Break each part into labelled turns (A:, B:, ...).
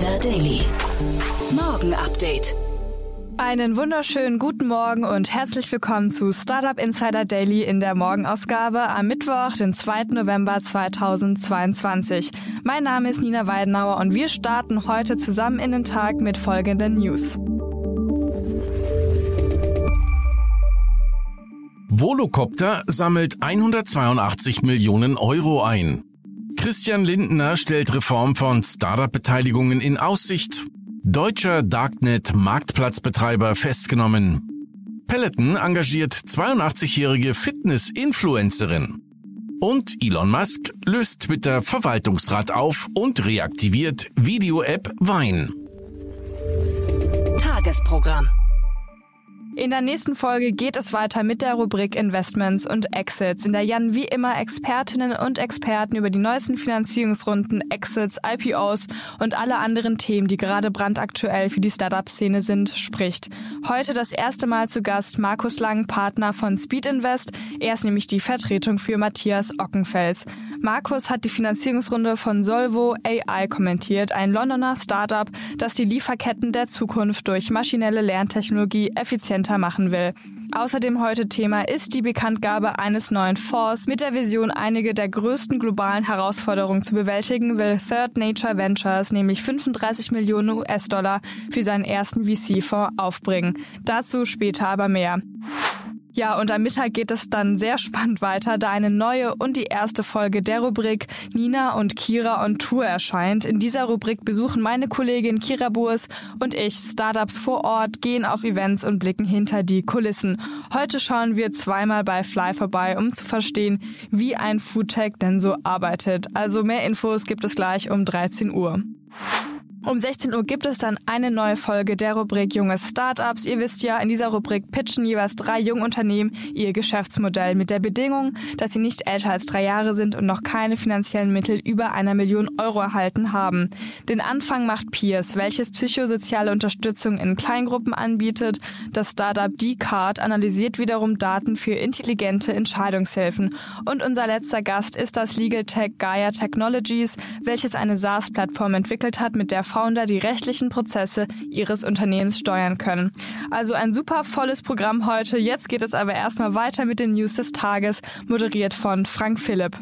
A: Insider Daily. Morgen Update.
B: Einen wunderschönen guten Morgen und herzlich willkommen zu Startup Insider Daily in der Morgenausgabe am Mittwoch, den 2. November 2022. Mein Name ist Nina Weidenauer und wir starten heute zusammen in den Tag mit folgenden News.
C: Volocopter sammelt 182 Millionen Euro ein. Christian Lindner stellt Reform von Startup-Beteiligungen in Aussicht. Deutscher Darknet-Marktplatzbetreiber festgenommen. Peloton engagiert 82-jährige Fitness-Influencerin. Und Elon Musk löst Twitter Verwaltungsrat auf und reaktiviert Video-App Vine.
A: Tagesprogramm.
B: In der nächsten Folge geht es weiter mit der Rubrik Investments und Exits, in der Jan wie immer Expertinnen und Experten über die neuesten Finanzierungsrunden, Exits, IPOs und alle anderen Themen, die gerade brandaktuell für die Startup-Szene sind, spricht. Heute das erste Mal zu Gast Markus Lang, Partner von Speed Invest. Er ist nämlich die Vertretung für Matthias Ockenfels. Markus hat die Finanzierungsrunde von Solvo AI kommentiert, ein Londoner Startup, das die Lieferketten der Zukunft durch maschinelle Lerntechnologie effizienter machen will. Außerdem heute Thema ist die Bekanntgabe eines neuen Fonds. Mit der Vision, einige der größten globalen Herausforderungen zu bewältigen, will Third Nature Ventures nämlich 35 Millionen US-Dollar für seinen ersten VC-Fonds aufbringen. Dazu später aber mehr. Ja, und am Mittag geht es dann sehr spannend weiter, da eine neue und die erste Folge der Rubrik Nina und Kira on Tour erscheint. In dieser Rubrik besuchen meine Kollegin Kira Burs und ich Startups vor Ort, gehen auf Events und blicken hinter die Kulissen. Heute schauen wir zweimal bei Fly vorbei, um zu verstehen, wie ein Foodtech denn so arbeitet. Also mehr Infos gibt es gleich um 13 Uhr. Um 16 Uhr gibt es dann eine neue Folge der Rubrik Junge Startups. Ihr wisst ja, in dieser Rubrik pitchen jeweils drei Jungunternehmen ihr Geschäftsmodell mit der Bedingung, dass sie nicht älter als drei Jahre sind und noch keine finanziellen Mittel über einer Million Euro erhalten haben. Den Anfang macht Peers, welches psychosoziale Unterstützung in Kleingruppen anbietet. Das Startup D-Card analysiert wiederum Daten für intelligente Entscheidungshilfen. Und unser letzter Gast ist das Legal Tech Gaia Technologies, welches eine SaaS-Plattform entwickelt hat, mit der Founder die rechtlichen Prozesse ihres Unternehmens steuern können. Also ein super volles Programm heute. Jetzt geht es aber erstmal weiter mit den News des Tages, moderiert von Frank Philipp.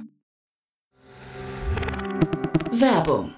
A: Werbung.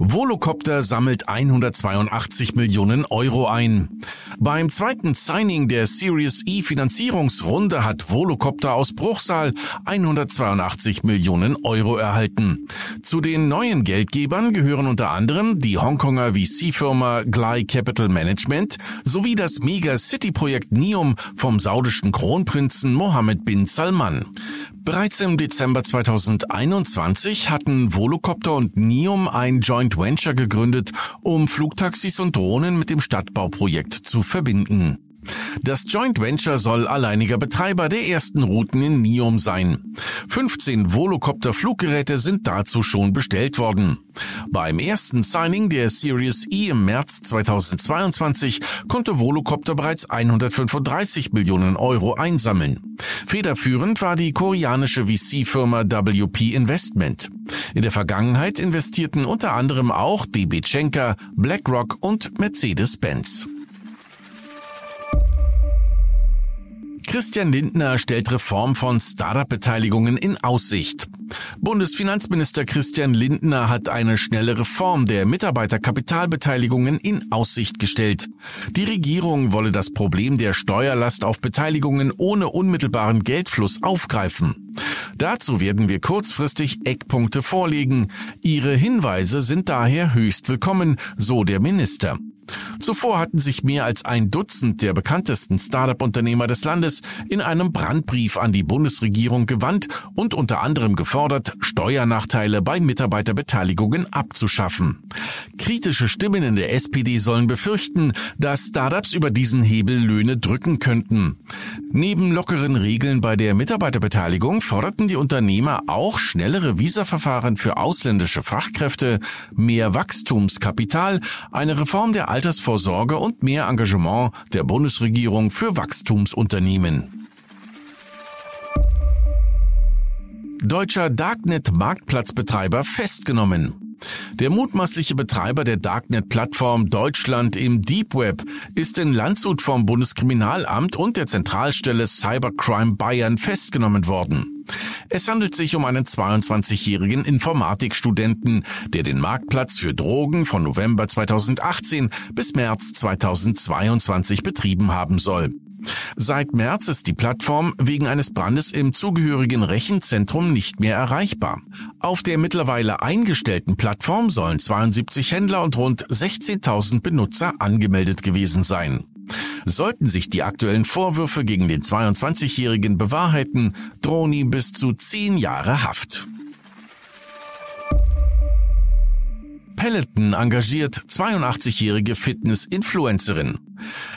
C: Volocopter sammelt 182 Millionen Euro ein. Beim zweiten Signing der Series E Finanzierungsrunde hat Volocopter aus Bruchsal 182 Millionen Euro erhalten. Zu den neuen Geldgebern gehören unter anderem die Hongkonger VC-Firma Glide Capital Management sowie das Mega-City-Projekt NIUM vom saudischen Kronprinzen Mohammed bin Salman. Bereits im Dezember 2021 hatten Volocopter und NIUM ein Joint Venture gegründet, um Flugtaxis und Drohnen mit dem Stadtbauprojekt zu verbinden. Das Joint Venture soll alleiniger Betreiber der ersten Routen in NIOM sein. 15 Volocopter-Fluggeräte sind dazu schon bestellt worden. Beim ersten Signing der Series E im März 2022 konnte Volocopter bereits 135 Millionen Euro einsammeln. Federführend war die koreanische VC-Firma WP Investment. In der Vergangenheit investierten unter anderem auch DB Schenker, BlackRock und Mercedes-Benz. Christian Lindner stellt Reform von Startup-Beteiligungen in Aussicht. Bundesfinanzminister Christian Lindner hat eine schnelle Reform der Mitarbeiterkapitalbeteiligungen in Aussicht gestellt. Die Regierung wolle das Problem der Steuerlast auf Beteiligungen ohne unmittelbaren Geldfluss aufgreifen. Dazu werden wir kurzfristig Eckpunkte vorlegen. Ihre Hinweise sind daher höchst willkommen, so der Minister. Zuvor hatten sich mehr als ein Dutzend der bekanntesten Startup-Unternehmer des Landes in einem Brandbrief an die Bundesregierung gewandt und unter anderem gefordert, Steuernachteile bei Mitarbeiterbeteiligungen abzuschaffen. Kritische Stimmen in der SPD sollen befürchten, dass Startups über diesen Hebel Löhne drücken könnten. Neben lockeren Regeln bei der Mitarbeiterbeteiligung forderten die Unternehmer auch schnellere Visaverfahren für ausländische Fachkräfte, mehr Wachstumskapital, eine Reform der Altersvorsorge und mehr Engagement der Bundesregierung für Wachstumsunternehmen. Deutscher Darknet-Marktplatzbetreiber festgenommen. Der mutmaßliche Betreiber der Darknet-Plattform Deutschland im Deep Web ist in Landshut vom Bundeskriminalamt und der Zentralstelle Cybercrime Bayern festgenommen worden. Es handelt sich um einen 22-jährigen Informatikstudenten, der den Marktplatz für Drogen von November 2018 bis März 2022 betrieben haben soll. Seit März ist die Plattform wegen eines Brandes im zugehörigen Rechenzentrum nicht mehr erreichbar. Auf der mittlerweile eingestellten Plattform sollen 72 Händler und rund 16.000 Benutzer angemeldet gewesen sein. Sollten sich die aktuellen Vorwürfe gegen den 22-Jährigen bewahrheiten, drohen ihm bis zu zehn Jahre Haft. Peloton engagiert 82-jährige Fitness-Influencerin.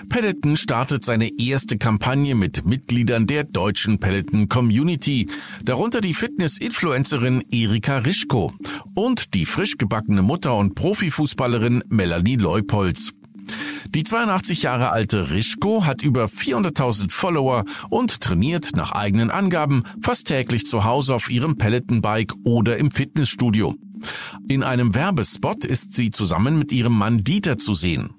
C: Peloton startet seine erste Kampagne mit Mitgliedern der deutschen Peloton Community, darunter die Fitness-Influencerin Erika Rischko und die frisch gebackene Mutter und Profifußballerin Melanie Leupolz. Die 82 Jahre alte Rischko hat über 400.000 Follower und trainiert nach eigenen Angaben fast täglich zu Hause auf ihrem Peloton-Bike oder im Fitnessstudio. In einem Werbespot ist sie zusammen mit ihrem Mann Dieter zu sehen.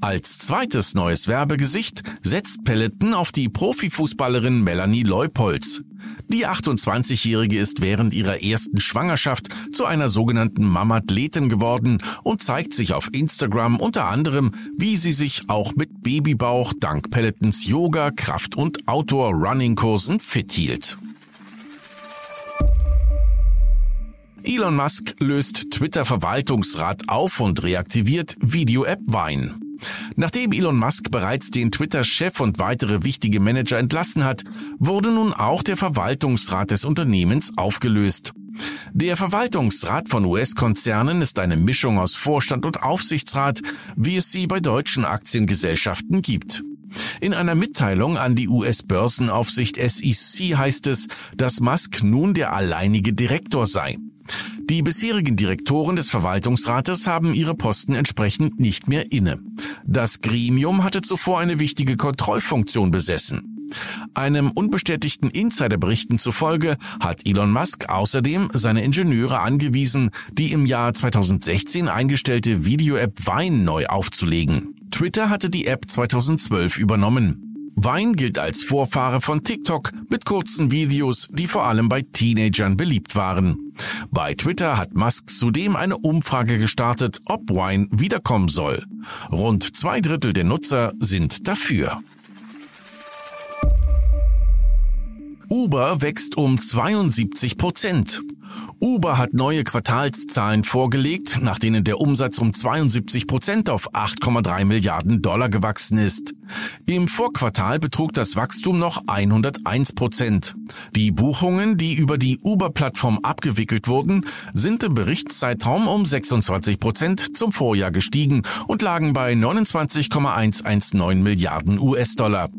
C: Als zweites neues Werbegesicht setzt Peloton auf die Profifußballerin Melanie Leupolz. Die 28-Jährige ist während ihrer ersten Schwangerschaft zu einer sogenannten Mamathletin geworden und zeigt sich auf Instagram unter anderem, wie sie sich auch mit Babybauch dank Pelotons Yoga, Kraft- und Outdoor-Running-Kursen fit hielt. Elon Musk löst Twitter-Verwaltungsrat auf und reaktiviert Video-App Vine. Nachdem Elon Musk bereits den Twitter-Chef und weitere wichtige Manager entlassen hat, wurde nun auch der Verwaltungsrat des Unternehmens aufgelöst. Der Verwaltungsrat von US-Konzernen ist eine Mischung aus Vorstand und Aufsichtsrat, wie es sie bei deutschen Aktiengesellschaften gibt. In einer Mitteilung an die US-Börsenaufsicht SEC heißt es, dass Musk nun der alleinige Direktor sei. Die bisherigen Direktoren des Verwaltungsrates haben ihre Posten entsprechend nicht mehr inne. Das Gremium hatte zuvor eine wichtige Kontrollfunktion besessen. Einem unbestätigten Insiderberichten zufolge hat Elon Musk außerdem seine Ingenieure angewiesen, die im Jahr 2016 eingestellte Video-App Vine neu aufzulegen. Twitter hatte die App 2012 übernommen. Vine gilt als Vorfahre von TikTok mit kurzen Videos, die vor allem bei Teenagern beliebt waren. Bei Twitter hat Musk zudem eine Umfrage gestartet, ob Vine wiederkommen soll. Rund zwei Drittel der Nutzer sind dafür. Uber wächst um 72 Prozent. Uber hat neue Quartalszahlen vorgelegt, nach denen der Umsatz um 72 Prozent auf 8,3 Milliarden Dollar gewachsen ist. Im Vorquartal betrug das Wachstum noch 101 Prozent. Die Buchungen, die über die Uber-Plattform abgewickelt wurden, sind im Berichtszeitraum um 26 Prozent zum Vorjahr gestiegen und lagen bei 29,119 Milliarden US-Dollar.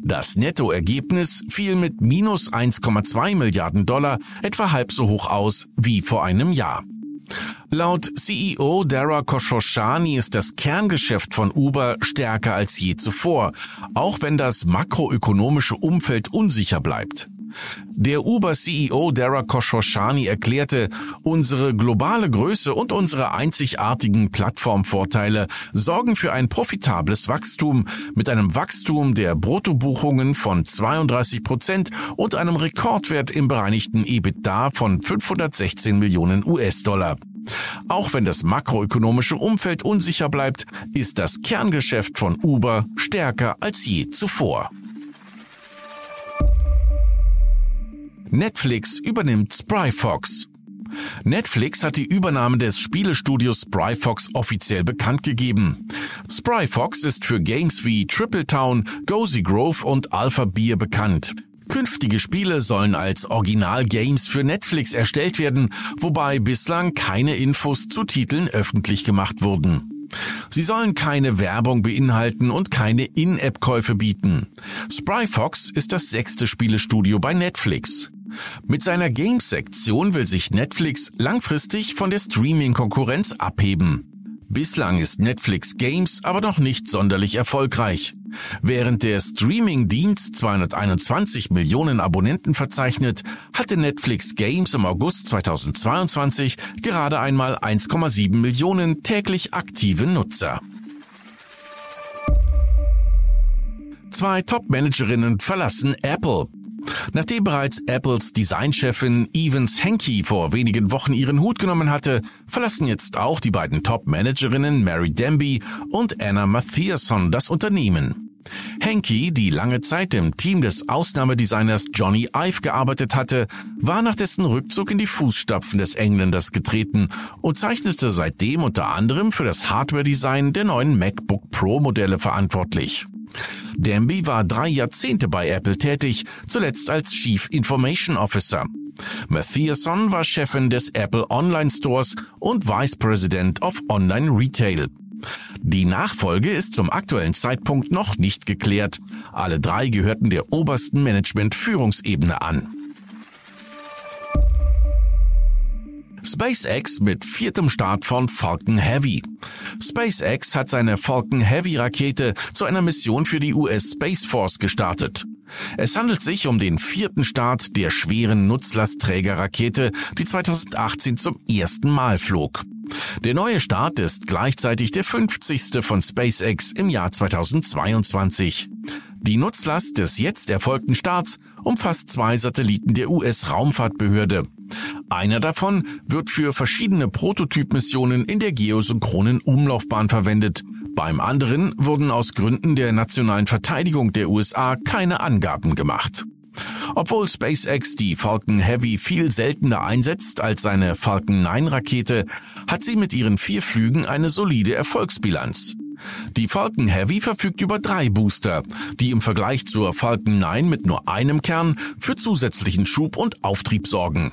C: Das Nettoergebnis fiel mit minus 1,2 Milliarden Dollar etwa halb so hoch aus wie vor einem Jahr. Laut CEO Dara Khosrowshahi ist das Kerngeschäft von Uber stärker als je zuvor, auch wenn das makroökonomische Umfeld unsicher bleibt. Der Uber-CEO Dara Khosrowshahi erklärte, unsere globale Größe und unsere einzigartigen Plattformvorteile sorgen für ein profitables Wachstum mit einem Wachstum der Bruttobuchungen von 32 Prozent und einem Rekordwert im bereinigten EBITDA von 516 Millionen US-Dollar. Auch wenn das makroökonomische Umfeld unsicher bleibt, ist das Kerngeschäft von Uber stärker als je zuvor. Netflix übernimmt Spryfox. Netflix hat die Übernahme des Spielestudios Spryfox offiziell bekannt gegeben. Spryfox ist für Games wie Tripletown, Gozy Grove und Alpha Beer bekannt. Künftige Spiele sollen als Original-Games für Netflix erstellt werden, wobei bislang keine Infos zu Titeln öffentlich gemacht wurden. Sie sollen keine Werbung beinhalten und keine In-App-Käufe bieten. Spryfox ist das sechste Spielestudio bei Netflix. Mit seiner Games-Sektion will sich Netflix langfristig von der Streaming-Konkurrenz abheben. Bislang ist Netflix Games aber noch nicht sonderlich erfolgreich. Während der Streaming-Dienst 221 Millionen Abonnenten verzeichnet, hatte Netflix Games im August 2022 gerade einmal 1,7 Millionen täglich aktive Nutzer. Zwei Top-Managerinnen verlassen Apple. Nachdem bereits Apples Designchefin Evans Henke vor wenigen Wochen ihren Hut genommen hatte, verlassen jetzt auch die beiden Top-Managerinnen Mary Denby und Anna Mathiasson das Unternehmen. Henke, die lange Zeit im Team des Ausnahmedesigners Johnny Ive gearbeitet hatte, war nach dessen Rückzug in die Fußstapfen des Engländers getreten und zeichnete seitdem unter anderem für das Hardware-Design der neuen MacBook Pro Modelle verantwortlich. Danby war drei Jahrzehnte bei Apple tätig, zuletzt als Chief Information Officer. Mathiasson war Chefin des Apple Online Stores und Vice President of Online Retail. Die Nachfolge ist zum aktuellen Zeitpunkt noch nicht geklärt. Alle drei gehörten der obersten Management-Führungsebene an. SpaceX mit viertem Start von Falcon Heavy. SpaceX hat seine Falcon Heavy Rakete zu einer Mission für die US Space Force gestartet. Es handelt sich um den vierten Start der schweren Nutzlastträgerrakete, die 2018 zum ersten Mal flog. Der neue Start ist gleichzeitig der 50. von SpaceX im Jahr 2022. Die Nutzlast des jetzt erfolgten Starts umfasst zwei Satelliten der US-Raumfahrtbehörde. Einer davon wird für verschiedene Prototypmissionen in der geosynchronen Umlaufbahn verwendet. Beim anderen wurden aus Gründen der nationalen Verteidigung der USA keine Angaben gemacht. Obwohl SpaceX die Falcon Heavy viel seltener einsetzt als seine Falcon 9 Rakete, hat sie mit ihren vier Flügen eine solide Erfolgsbilanz. Die Falcon Heavy verfügt über drei Booster, die im Vergleich zur Falcon 9 mit nur einem Kern für zusätzlichen Schub und Auftrieb sorgen.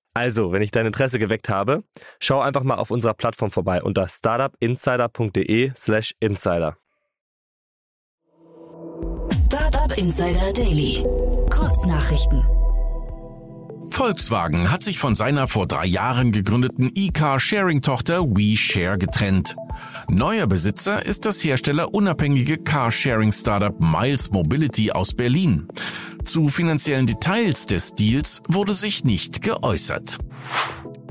D: Also, wenn ich dein Interesse geweckt habe, schau einfach mal auf unserer Plattform vorbei unter startupinsider.de/slash insider.
A: Startup Insider Daily. Kurznachrichten.
C: Volkswagen hat sich von seiner vor drei Jahren gegründeten E-Car-Sharing-Tochter WeShare getrennt. Neuer Besitzer ist das herstellerunabhängige Carsharing-Startup Miles Mobility aus Berlin. Zu finanziellen Details des Deals wurde sich nicht geäußert.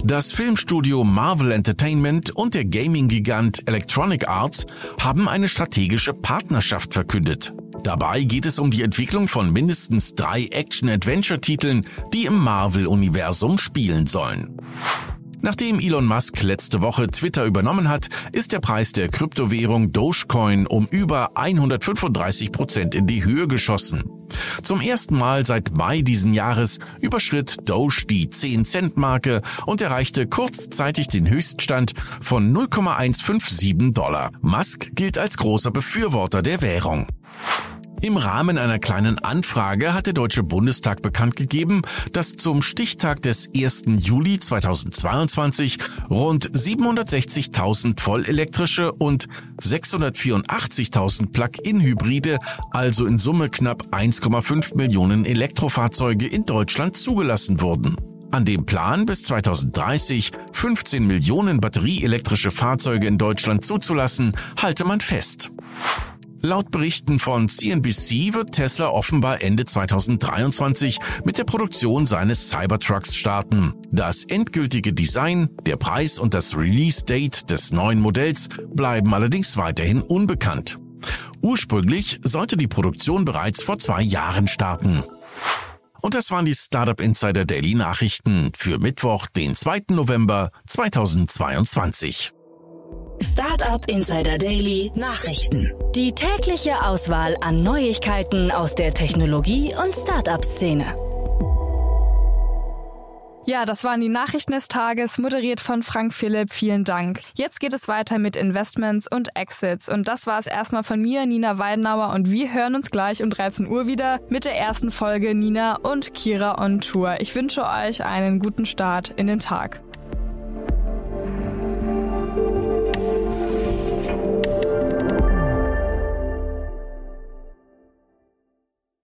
C: Das Filmstudio Marvel Entertainment und der Gaming-Gigant Electronic Arts haben eine strategische Partnerschaft verkündet. Dabei geht es um die Entwicklung von mindestens drei Action-Adventure-Titeln, die im Marvel-Universum spielen sollen. Nachdem Elon Musk letzte Woche Twitter übernommen hat, ist der Preis der Kryptowährung Dogecoin um über 135 Prozent in die Höhe geschossen. Zum ersten Mal seit Mai diesen Jahres überschritt Doge die 10-Cent-Marke und erreichte kurzzeitig den Höchststand von 0,157 Dollar. Musk gilt als großer Befürworter der Währung. Im Rahmen einer kleinen Anfrage hat der Deutsche Bundestag bekannt gegeben, dass zum Stichtag des 1. Juli 2022 rund 760.000 vollelektrische und 684.000 Plug-in-Hybride, also in Summe knapp 1,5 Millionen Elektrofahrzeuge in Deutschland zugelassen wurden. An dem Plan, bis 2030 15 Millionen batterieelektrische Fahrzeuge in Deutschland zuzulassen, halte man fest. Laut Berichten von CNBC wird Tesla offenbar Ende 2023 mit der Produktion seines Cybertrucks starten. Das endgültige Design, der Preis und das Release-Date des neuen Modells bleiben allerdings weiterhin unbekannt. Ursprünglich sollte die Produktion bereits vor zwei Jahren starten. Und das waren die Startup Insider Daily Nachrichten für Mittwoch, den 2. November 2022.
A: Startup Insider Daily Nachrichten. Die tägliche Auswahl an Neuigkeiten aus der Technologie- und Startup-Szene.
B: Ja, das waren die Nachrichten des Tages, moderiert von Frank Philipp. Vielen Dank. Jetzt geht es weiter mit Investments und Exits. Und das war es erstmal von mir, Nina Weidenauer. Und wir hören uns gleich um 13 Uhr wieder mit der ersten Folge Nina und Kira on Tour. Ich wünsche euch einen guten Start in den Tag.